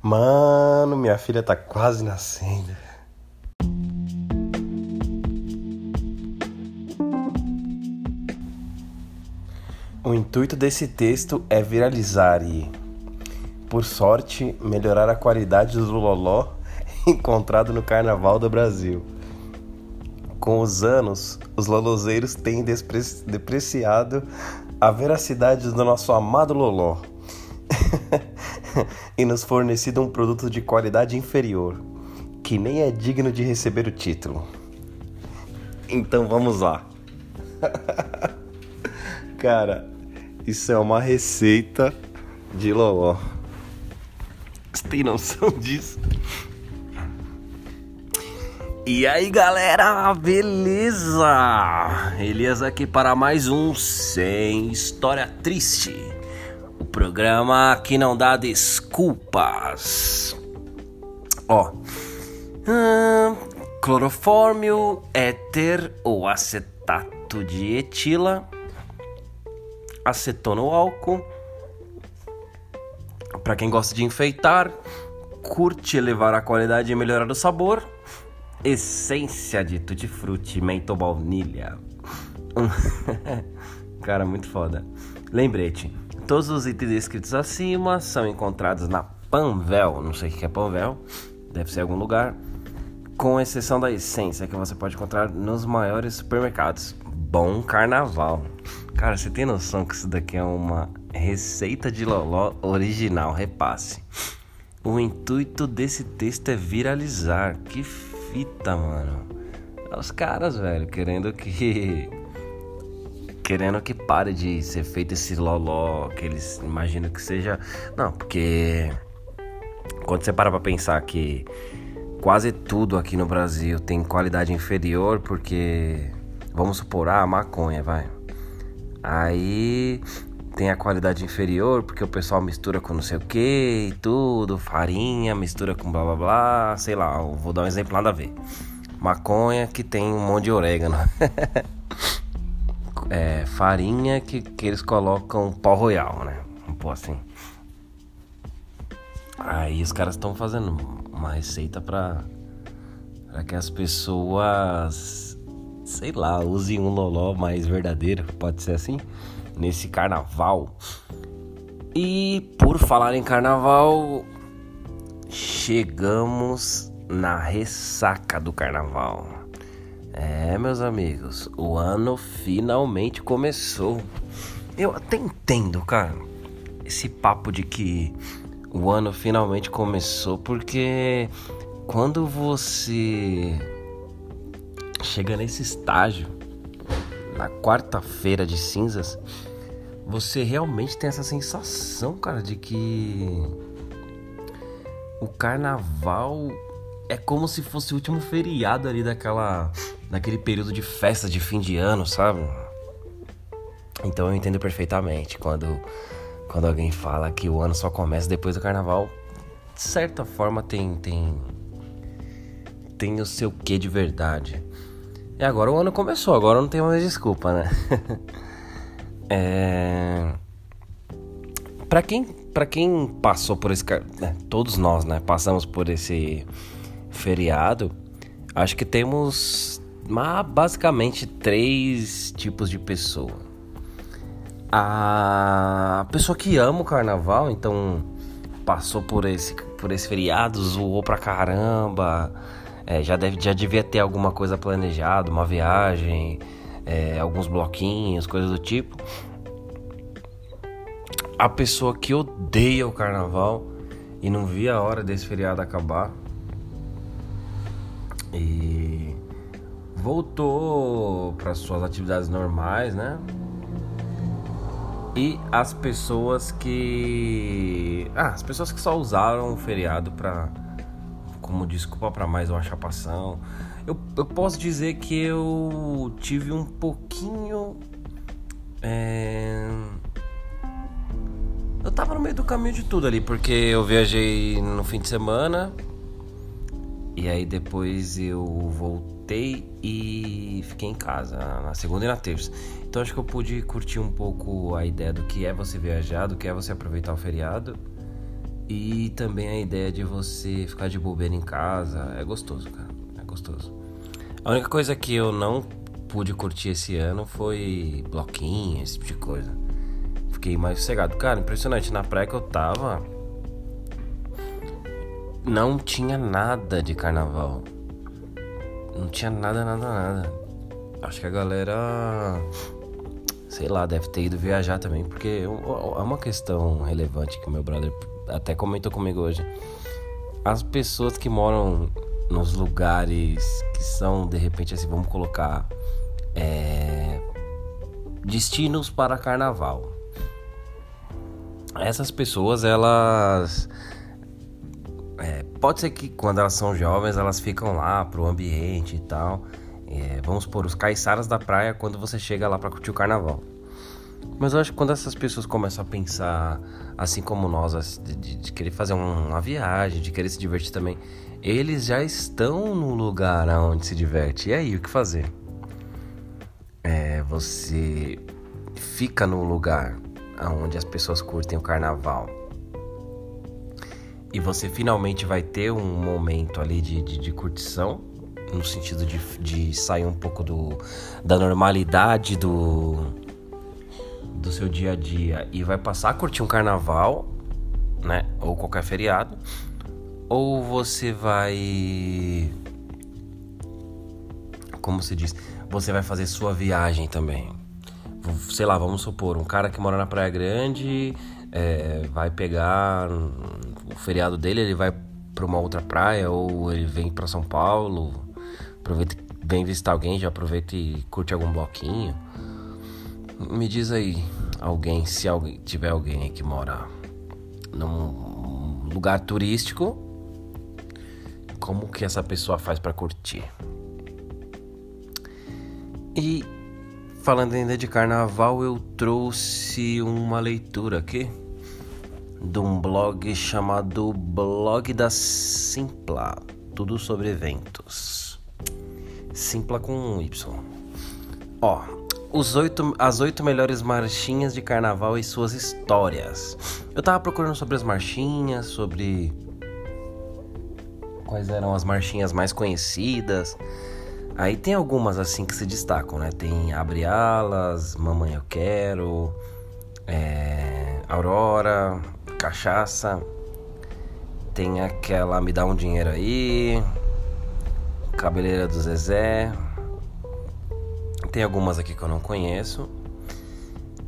Mano, minha filha tá quase nascendo. O intuito desse texto é viralizar e, por sorte, melhorar a qualidade do loló encontrado no Carnaval do Brasil. Com os anos, os lolozeiros têm depreciado a veracidade do nosso amado loló e nos fornecido um produto de qualidade inferior, que nem é digno de receber o título. Então vamos lá. Cara, isso é uma receita de loló. Você tem noção disso? E aí galera, beleza? Elias aqui para mais um Sem História Triste. Programa que não dá desculpas. Ó, hum, clorofórmio, éter ou acetato de etila, acetona ou álcool. Para quem gosta de enfeitar, curte elevar a qualidade e melhorar o sabor essência de tutti-frutti, mento baunilha. Cara, muito foda. Lembrete, todos os itens descritos acima são encontrados na Panvel, não sei o que é Panvel, deve ser algum lugar, com exceção da essência que você pode encontrar nos maiores supermercados. Bom carnaval. Cara, você tem noção que isso daqui é uma receita de loló original, repasse. O intuito desse texto é viralizar. Que fita, mano. Os caras, velho, querendo que. Querendo que pare de ser feito esse loló que eles imaginam que seja. Não, porque. Quando você para pra pensar que quase tudo aqui no Brasil tem qualidade inferior, porque. Vamos supor, ah, maconha, vai. Aí tem a qualidade inferior porque o pessoal mistura com não sei o que e tudo, farinha, mistura com blá blá blá, sei lá, vou dar um exemplo nada a ver. Maconha que tem um monte de orégano. é, farinha que, que eles colocam pó royal, né? Um pó assim. Aí os caras estão fazendo uma receita pra, pra que as pessoas, sei lá, usem um loló mais verdadeiro, pode ser assim? nesse carnaval. E por falar em carnaval, chegamos na ressaca do carnaval. É, meus amigos, o ano finalmente começou. Eu até entendo, cara, esse papo de que o ano finalmente começou, porque quando você chega nesse estágio, na quarta-feira de cinzas, você realmente tem essa sensação, cara, de que o carnaval é como se fosse o último feriado ali daquela daquele período de festa de fim de ano, sabe? Então eu entendo perfeitamente quando quando alguém fala que o ano só começa depois do carnaval, de certa forma tem tem tem o seu quê de verdade. E agora o ano começou, agora não tem mais desculpa, né? é... Pra quem, pra quem passou por esse... Né? Todos nós, né? Passamos por esse feriado. Acho que temos basicamente três tipos de pessoa. A pessoa que ama o carnaval, então passou por esse, por esse feriado, zoou pra caramba é, já, deve, já devia ter alguma coisa planejada, uma viagem, é, alguns bloquinhos, coisas do tipo. A pessoa que odeia o carnaval e não via a hora desse feriado acabar. E voltou para suas atividades normais, né? E as pessoas que. Ah, as pessoas que só usaram o feriado para como desculpa para mais uma chapação. Eu, eu posso dizer que eu tive um pouquinho. É... Eu tava no meio do caminho de tudo ali, porque eu viajei no fim de semana. E aí depois eu voltei e fiquei em casa na segunda e na terça. Então acho que eu pude curtir um pouco a ideia do que é você viajar, do que é você aproveitar o feriado. E também a ideia de você ficar de bobeira em casa é gostoso, cara. É gostoso. A única coisa que eu não pude curtir esse ano foi bloquinho, esse tipo de coisa. Fiquei mais sossegado. Cara, impressionante. Na praia que eu tava, não tinha nada de carnaval. Não tinha nada, nada, nada. Acho que a galera, sei lá, deve ter ido viajar também, porque é uma questão relevante que meu brother até comentou comigo hoje. As pessoas que moram nos lugares que são, de repente, assim, vamos colocar é, destinos para carnaval. Essas pessoas, elas é, pode ser que quando elas são jovens elas ficam lá pro ambiente e tal. É, vamos por os caiçaras da praia quando você chega lá para curtir o carnaval. Mas eu acho que quando essas pessoas começam a pensar assim como nós, de, de, de querer fazer uma viagem, de querer se divertir também, eles já estão no lugar onde se diverte. E aí, o que fazer? É, você fica no lugar onde as pessoas curtem o carnaval e você finalmente vai ter um momento ali de, de, de curtição, no sentido de, de sair um pouco do, da normalidade do, do seu dia a dia e vai passar a curtir um carnaval, né? Ou qualquer feriado. Ou você vai. Como se diz? Você vai fazer sua viagem também. Sei lá, vamos supor, um cara que mora na Praia Grande é, vai pegar feriado dele, ele vai para uma outra praia ou ele vem para São Paulo, aproveita, vem visitar alguém, já aproveita e curte algum bloquinho. Me diz aí, alguém, se alguém, tiver alguém que mora num lugar turístico, como que essa pessoa faz para curtir? E falando ainda de carnaval, eu trouxe uma leitura aqui de um blog chamado Blog da Simpla, tudo sobre eventos. Simpla com Y. Ó, os oito, as oito melhores marchinhas de carnaval e suas histórias. Eu tava procurando sobre as marchinhas, sobre quais eram as marchinhas mais conhecidas. Aí tem algumas assim que se destacam, né? Tem Abre Alas, Mamãe Eu Quero, é, Aurora, cachaça. Tem aquela Me Dá um Dinheiro aí. Cabeleira do Zezé. Tem algumas aqui que eu não conheço.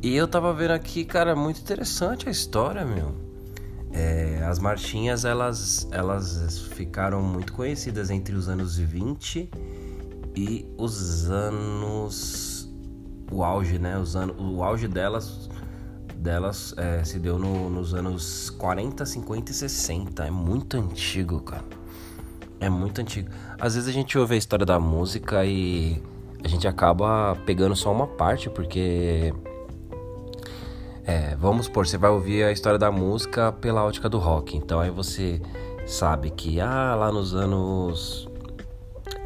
E eu tava vendo aqui, cara, muito interessante a história, meu. É, as marchinhas, elas, elas ficaram muito conhecidas entre os anos 20 e os anos... O auge, né? Os anos, o auge delas delas é, se deu no, nos anos 40, 50 e 60. É muito antigo, cara. É muito antigo. Às vezes a gente ouve a história da música e a gente acaba pegando só uma parte, porque. É, vamos supor, você vai ouvir a história da música pela ótica do rock. Então aí você sabe que, ah, lá nos anos.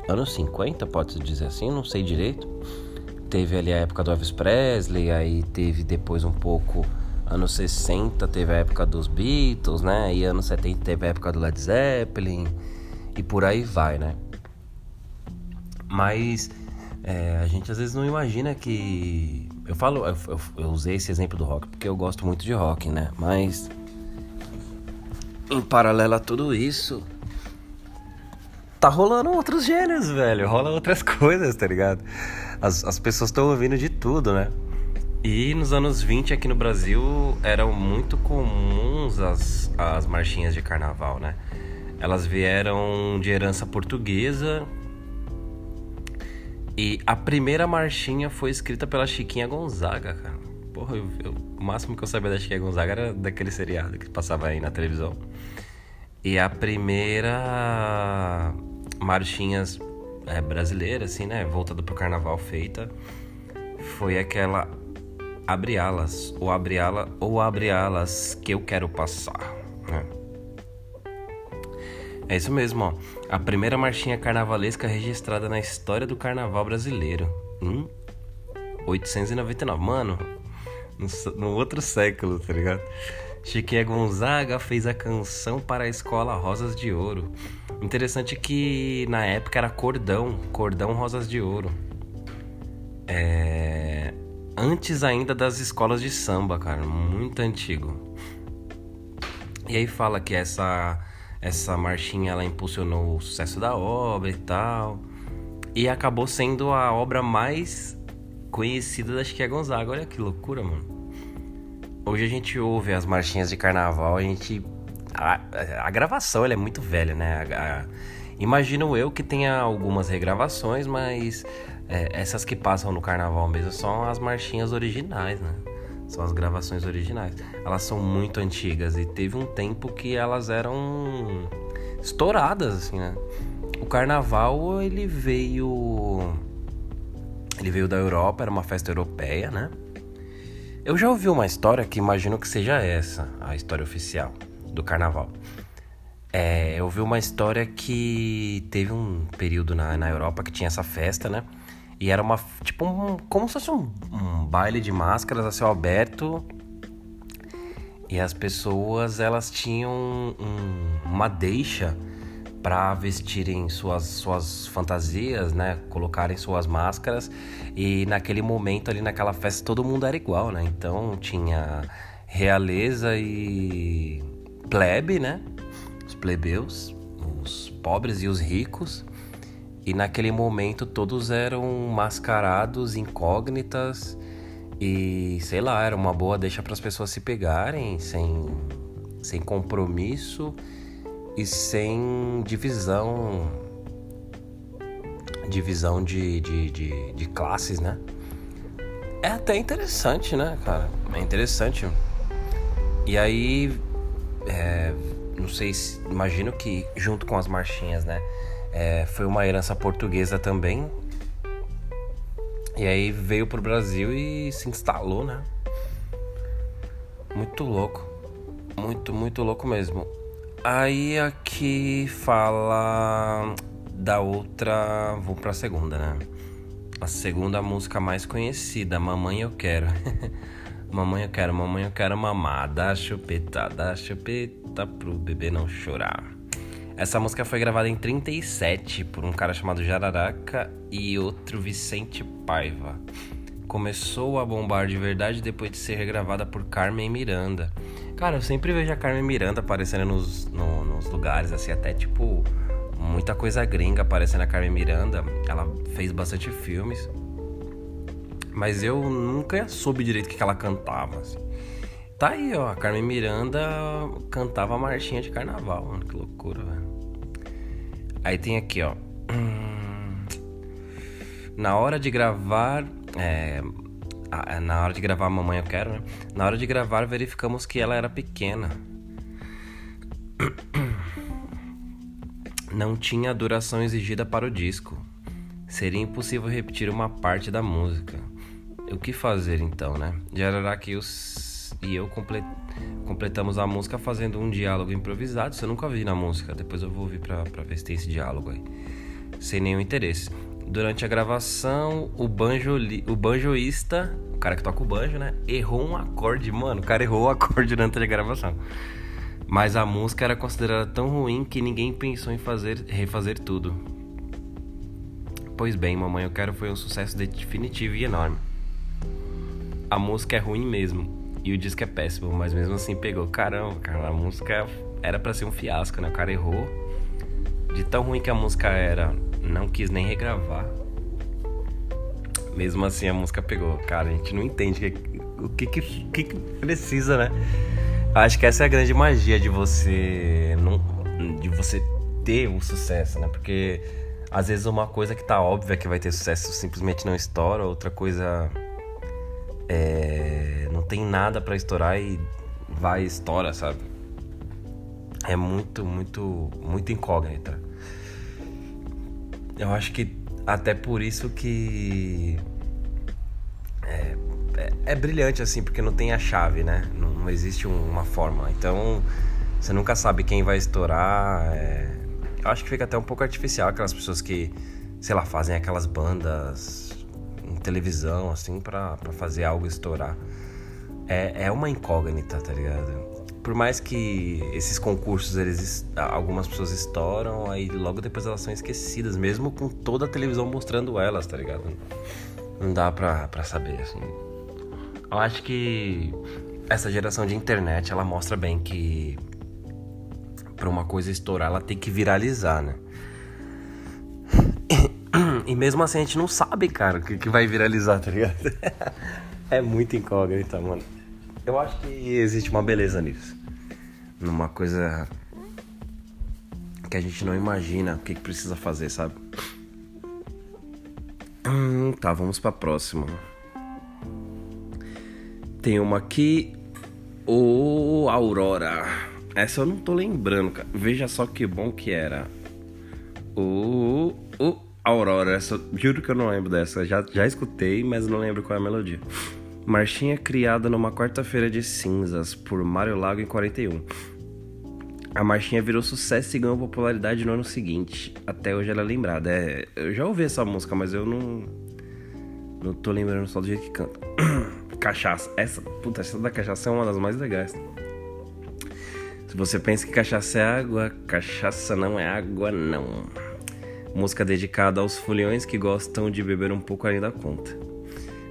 Anos 50, pode-se dizer assim, não sei direito teve ali a época do Elvis Presley, aí teve depois um pouco anos 60 teve a época dos Beatles, né? E anos 70 teve a época do Led Zeppelin e por aí vai, né? Mas é, a gente às vezes não imagina que. Eu falo, eu, eu, eu, usei esse exemplo do rock porque eu gosto muito de rock, né? Mas em paralelo a tudo isso, tá rolando outros gêneros, velho. Rola outras coisas, tá ligado? As, as pessoas estão ouvindo de tudo, né? E nos anos 20 aqui no Brasil eram muito comuns as, as marchinhas de carnaval, né? Elas vieram de herança portuguesa. E a primeira marchinha foi escrita pela Chiquinha Gonzaga, cara. Porra, eu, eu, o máximo que eu sabia da Chiquinha Gonzaga era daquele seriado que passava aí na televisão. E a primeira marchinhas é, brasileira, assim, né? Voltada pro carnaval feita. Foi aquela Abre Alas, ou Abre Alas, ou Abre Alas que eu quero passar. Né? É isso mesmo, ó. A primeira marchinha carnavalesca registrada na história do carnaval brasileiro. Hum? 899. Mano, no, no outro século, tá ligado? Chiquinha Gonzaga fez a canção para a escola Rosas de Ouro. Interessante que na época era cordão, cordão Rosas de Ouro. É... Antes ainda das escolas de samba, cara, muito antigo. E aí fala que essa essa marchinha ela impulsionou o sucesso da obra e tal. E acabou sendo a obra mais conhecida da Chiquinha Gonzaga. Olha que loucura, mano. Hoje a gente ouve as marchinhas de carnaval, a gente. A, a gravação ela é muito velha, né? A, a, imagino eu que tenha algumas regravações, mas é, essas que passam no carnaval mesmo são as marchinhas originais, né? São as gravações originais. Elas são muito antigas e teve um tempo que elas eram estouradas, assim, né? O carnaval ele veio. Ele veio da Europa, era uma festa europeia, né? Eu já ouvi uma história que imagino que seja essa, a história oficial do carnaval. É, eu ouvi uma história que teve um período na, na Europa que tinha essa festa, né? E era uma. Tipo, um, como se fosse um, um baile de máscaras a céu aberto. E as pessoas, elas tinham um, uma deixa para vestirem suas, suas fantasias, né? Colocarem suas máscaras. E naquele momento ali naquela festa todo mundo era igual, né? Então tinha realeza e plebe, né? Os plebeus, os pobres e os ricos. E naquele momento todos eram mascarados, incógnitas e sei lá, era uma boa deixa para as pessoas se pegarem sem, sem compromisso e sem divisão divisão de, de, de, de, classes, né? É até interessante, né, cara? É interessante. E aí, é, não sei se. Imagino que junto com as marchinhas, né? É, foi uma herança portuguesa também. E aí veio pro Brasil e se instalou, né? Muito louco. Muito, muito louco mesmo. Aí aqui fala da outra. Vou pra segunda, né? A segunda música mais conhecida, Mamãe Eu Quero. mamãe eu quero, mamãe eu quero mamar. Dá chupeta, dá chupeta pro bebê não chorar. Essa música foi gravada em 37 por um cara chamado Jararaca e outro Vicente Paiva. Começou a bombar de verdade depois de ser regravada por Carmen Miranda. Cara, eu sempre vejo a Carmen Miranda aparecendo nos, no, nos lugares, assim, até tipo. Muita coisa gringa aparecendo a Carmen Miranda. Ela fez bastante filmes. Mas eu nunca soube direito o que ela cantava. Assim. Tá aí, ó. A Carmen Miranda cantava a marchinha de carnaval, mano. Que loucura, velho. Aí tem aqui, ó. Na hora de gravar. É, na hora de gravar Mamãe Eu Quero, né? Na hora de gravar, verificamos que ela era pequena. Não tinha a duração exigida para o disco. Seria impossível repetir uma parte da música. O que fazer então, né? Jararaca e, os... e eu complet... completamos a música fazendo um diálogo improvisado. Isso eu nunca vi na música. Depois eu vou ouvir pra, pra ver se tem esse diálogo aí. Sem nenhum interesse. Durante a gravação, o, banjo, o banjoísta, o cara que toca o banjo, né? Errou um acorde, mano. O cara errou o acorde durante a gravação. Mas a música era considerada tão ruim que ninguém pensou em fazer, refazer tudo. Pois bem, Mamãe Eu Quero foi um sucesso definitivo e enorme. A música é ruim mesmo, e o disco é péssimo, mas mesmo assim pegou. Caramba, cara, a música era para ser um fiasco, né? O cara errou. De tão ruim que a música era, não quis nem regravar. Mesmo assim a música pegou. Cara, a gente não entende o que, que, que, que precisa, né? Acho que essa é a grande magia de você não, de você ter um sucesso, né? Porque às vezes uma coisa que tá óbvia que vai ter sucesso simplesmente não estoura, outra coisa é, não tem nada para estourar e vai e estoura, sabe? É muito, muito, muito incógnita. Eu acho que até por isso que é, é, é brilhante assim, porque não tem a chave, né? Não, não existe uma forma. Então você nunca sabe quem vai estourar. É... Eu acho que fica até um pouco artificial aquelas pessoas que, sei lá, fazem aquelas bandas em televisão, assim, pra fazer algo estourar. É, é uma incógnita, tá ligado? Por mais que esses concursos, eles algumas pessoas estouram, aí logo depois elas são esquecidas, mesmo com toda a televisão mostrando elas, tá ligado? Não dá pra, pra saber, assim. Eu acho que essa geração de internet, ela mostra bem que pra uma coisa estourar, ela tem que viralizar, né? E mesmo assim a gente não sabe, cara, o que, que vai viralizar, tá ligado? é muito incógnita, mano. Eu acho que existe uma beleza nisso. Numa coisa que a gente não imagina o que, que precisa fazer, sabe? Hum, tá, vamos pra próxima. Tem uma aqui. O Aurora. Essa eu não tô lembrando, cara. Veja só que bom que era. O. O Aurora. Essa, juro que eu não lembro dessa. Já, já escutei, mas não lembro qual é a melodia. Marchinha criada numa quarta-feira de cinzas por Mário Lago em 41. A marchinha virou sucesso e ganhou popularidade no ano seguinte. Até hoje ela é lembrada. É, eu já ouvi essa música, mas eu não. Não tô lembrando só do jeito que canta. cachaça. Essa, puta, essa da cachaça é uma das mais legais. Se você pensa que cachaça é água, cachaça não é água, não. Música dedicada aos foliões que gostam de beber um pouco além da conta.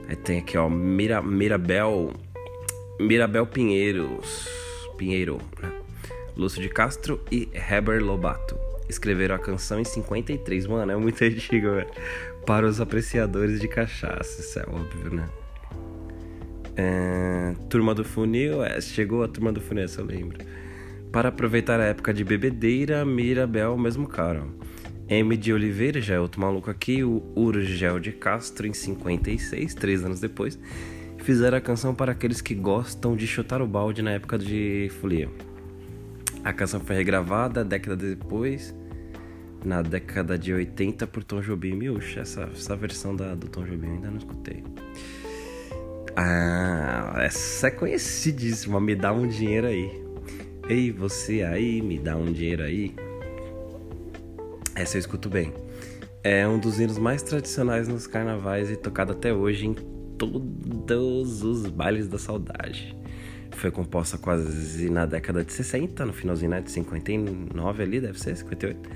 Aí tem aqui, ó, Mira, Mirabel. Mirabel Pinheiros. Pinheiro, né? Lúcio de Castro e Heber Lobato. Escreveram a canção em 53, mano, é muito antigo, velho. Para os apreciadores de cachaça, isso é óbvio, né? É, turma do Funil, é, chegou a Turma do Funil, essa eu lembro. Para aproveitar a época de bebedeira, Mirabel, mesmo cara. M de Oliveira, já é outro maluco aqui, o Urgel de Castro, em 56, três anos depois, fizeram a canção para aqueles que gostam de chutar o balde na época de folia. A canção foi regravada década depois, na década de 80, por Tom Jobim. Miúcha, essa, essa versão da, do Tom Jobim eu ainda não escutei. Ah, essa é conhecidíssima, me dá um dinheiro aí. Ei, você aí, me dá um dinheiro aí. Essa eu escuto bem. É um dos hinos mais tradicionais nos carnavais e tocado até hoje em todos os bailes da saudade. Foi composta quase na década de 60, no finalzinho né, de 59 ali, deve ser, 58,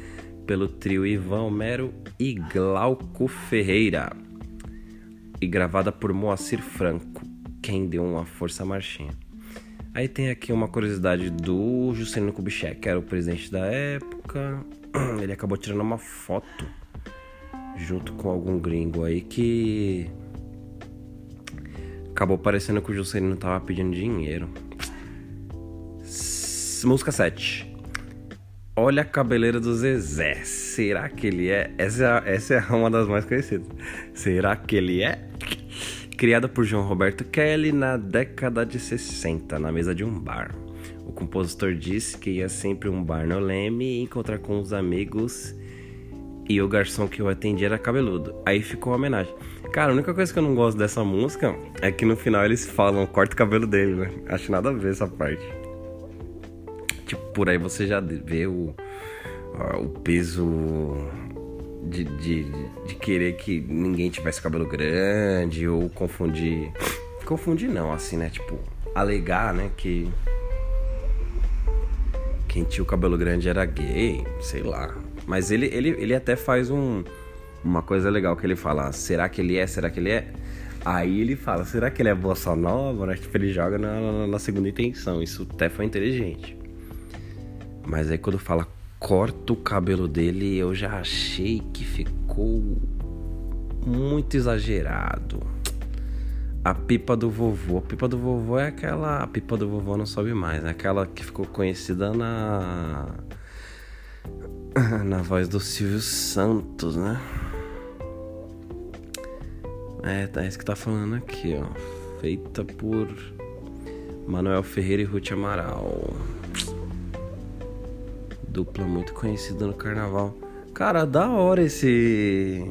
pelo trio Ivan Homero e Glauco Ferreira. E gravada por Moacir Franco, quem deu uma força marchinha. Aí tem aqui uma curiosidade do Juscelino Kubitschek, que era o presidente da época. Ele acabou tirando uma foto junto com algum gringo aí que acabou parecendo que o Juscelino tava pedindo dinheiro. Música 7. Olha a cabeleira do Zezé. Será que ele é? Essa, essa é uma das mais conhecidas. Será que ele é? Criada por João Roberto Kelly na década de 60, na mesa de um bar. Compositor disse que ia sempre um bar no Leme encontrar com os amigos e o garçom que o atendia era cabeludo. Aí ficou a homenagem. Cara, a única coisa que eu não gosto dessa música é que no final eles falam corta o cabelo dele, né? Acho nada a ver essa parte. Tipo, por aí você já vê o, o peso de, de, de querer que ninguém tivesse cabelo grande ou confundir. Confundir não, assim, né? Tipo, alegar, né? Que quem tinha o cabelo grande era gay, sei lá. Mas ele, ele, ele até faz um, uma coisa legal que ele fala: será que ele é? Será que ele é? Aí ele fala: será que ele é bossa nova? Né? Tipo, ele joga na, na, na segunda intenção. Isso até foi inteligente. Mas aí quando fala corta o cabelo dele, eu já achei que ficou muito exagerado. A pipa do vovô. A pipa do vovô é aquela. A pipa do vovô não sobe mais. É aquela que ficou conhecida na. Na voz do Silvio Santos, né? É, tá isso que tá falando aqui, ó. Feita por Manuel Ferreira e Ruth Amaral. Dupla muito conhecida no carnaval. Cara, da hora esse.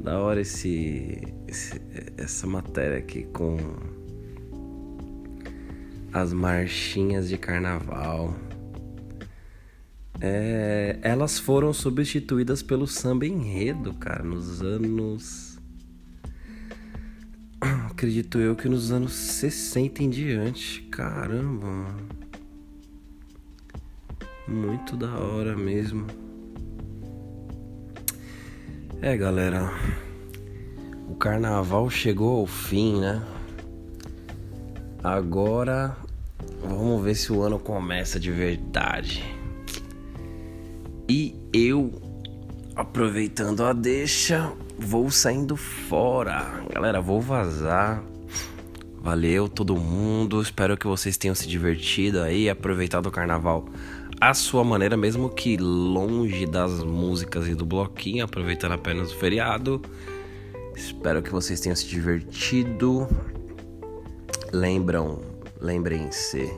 Da hora esse, esse essa matéria aqui com as marchinhas de carnaval. É, elas foram substituídas pelo samba enredo, cara, nos anos acredito eu que nos anos 60 em diante. Caramba. Muito da hora mesmo. É, galera. O carnaval chegou ao fim, né? Agora vamos ver se o ano começa de verdade. E eu, aproveitando a deixa, vou saindo fora. Galera, vou vazar. Valeu todo mundo. Espero que vocês tenham se divertido aí, aproveitado o carnaval à sua maneira, mesmo que longe das músicas e do bloquinho, aproveitando apenas o feriado. Espero que vocês tenham se divertido. Lembram, lembrem-se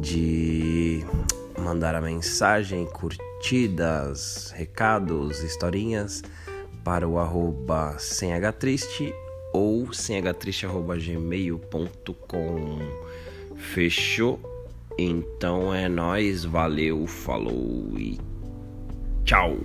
de mandar a mensagem, curtidas, recados, historinhas para o arroba sem triste ou semhtriste.gmail.com Fechou? Então é nós, valeu, falou e tchau!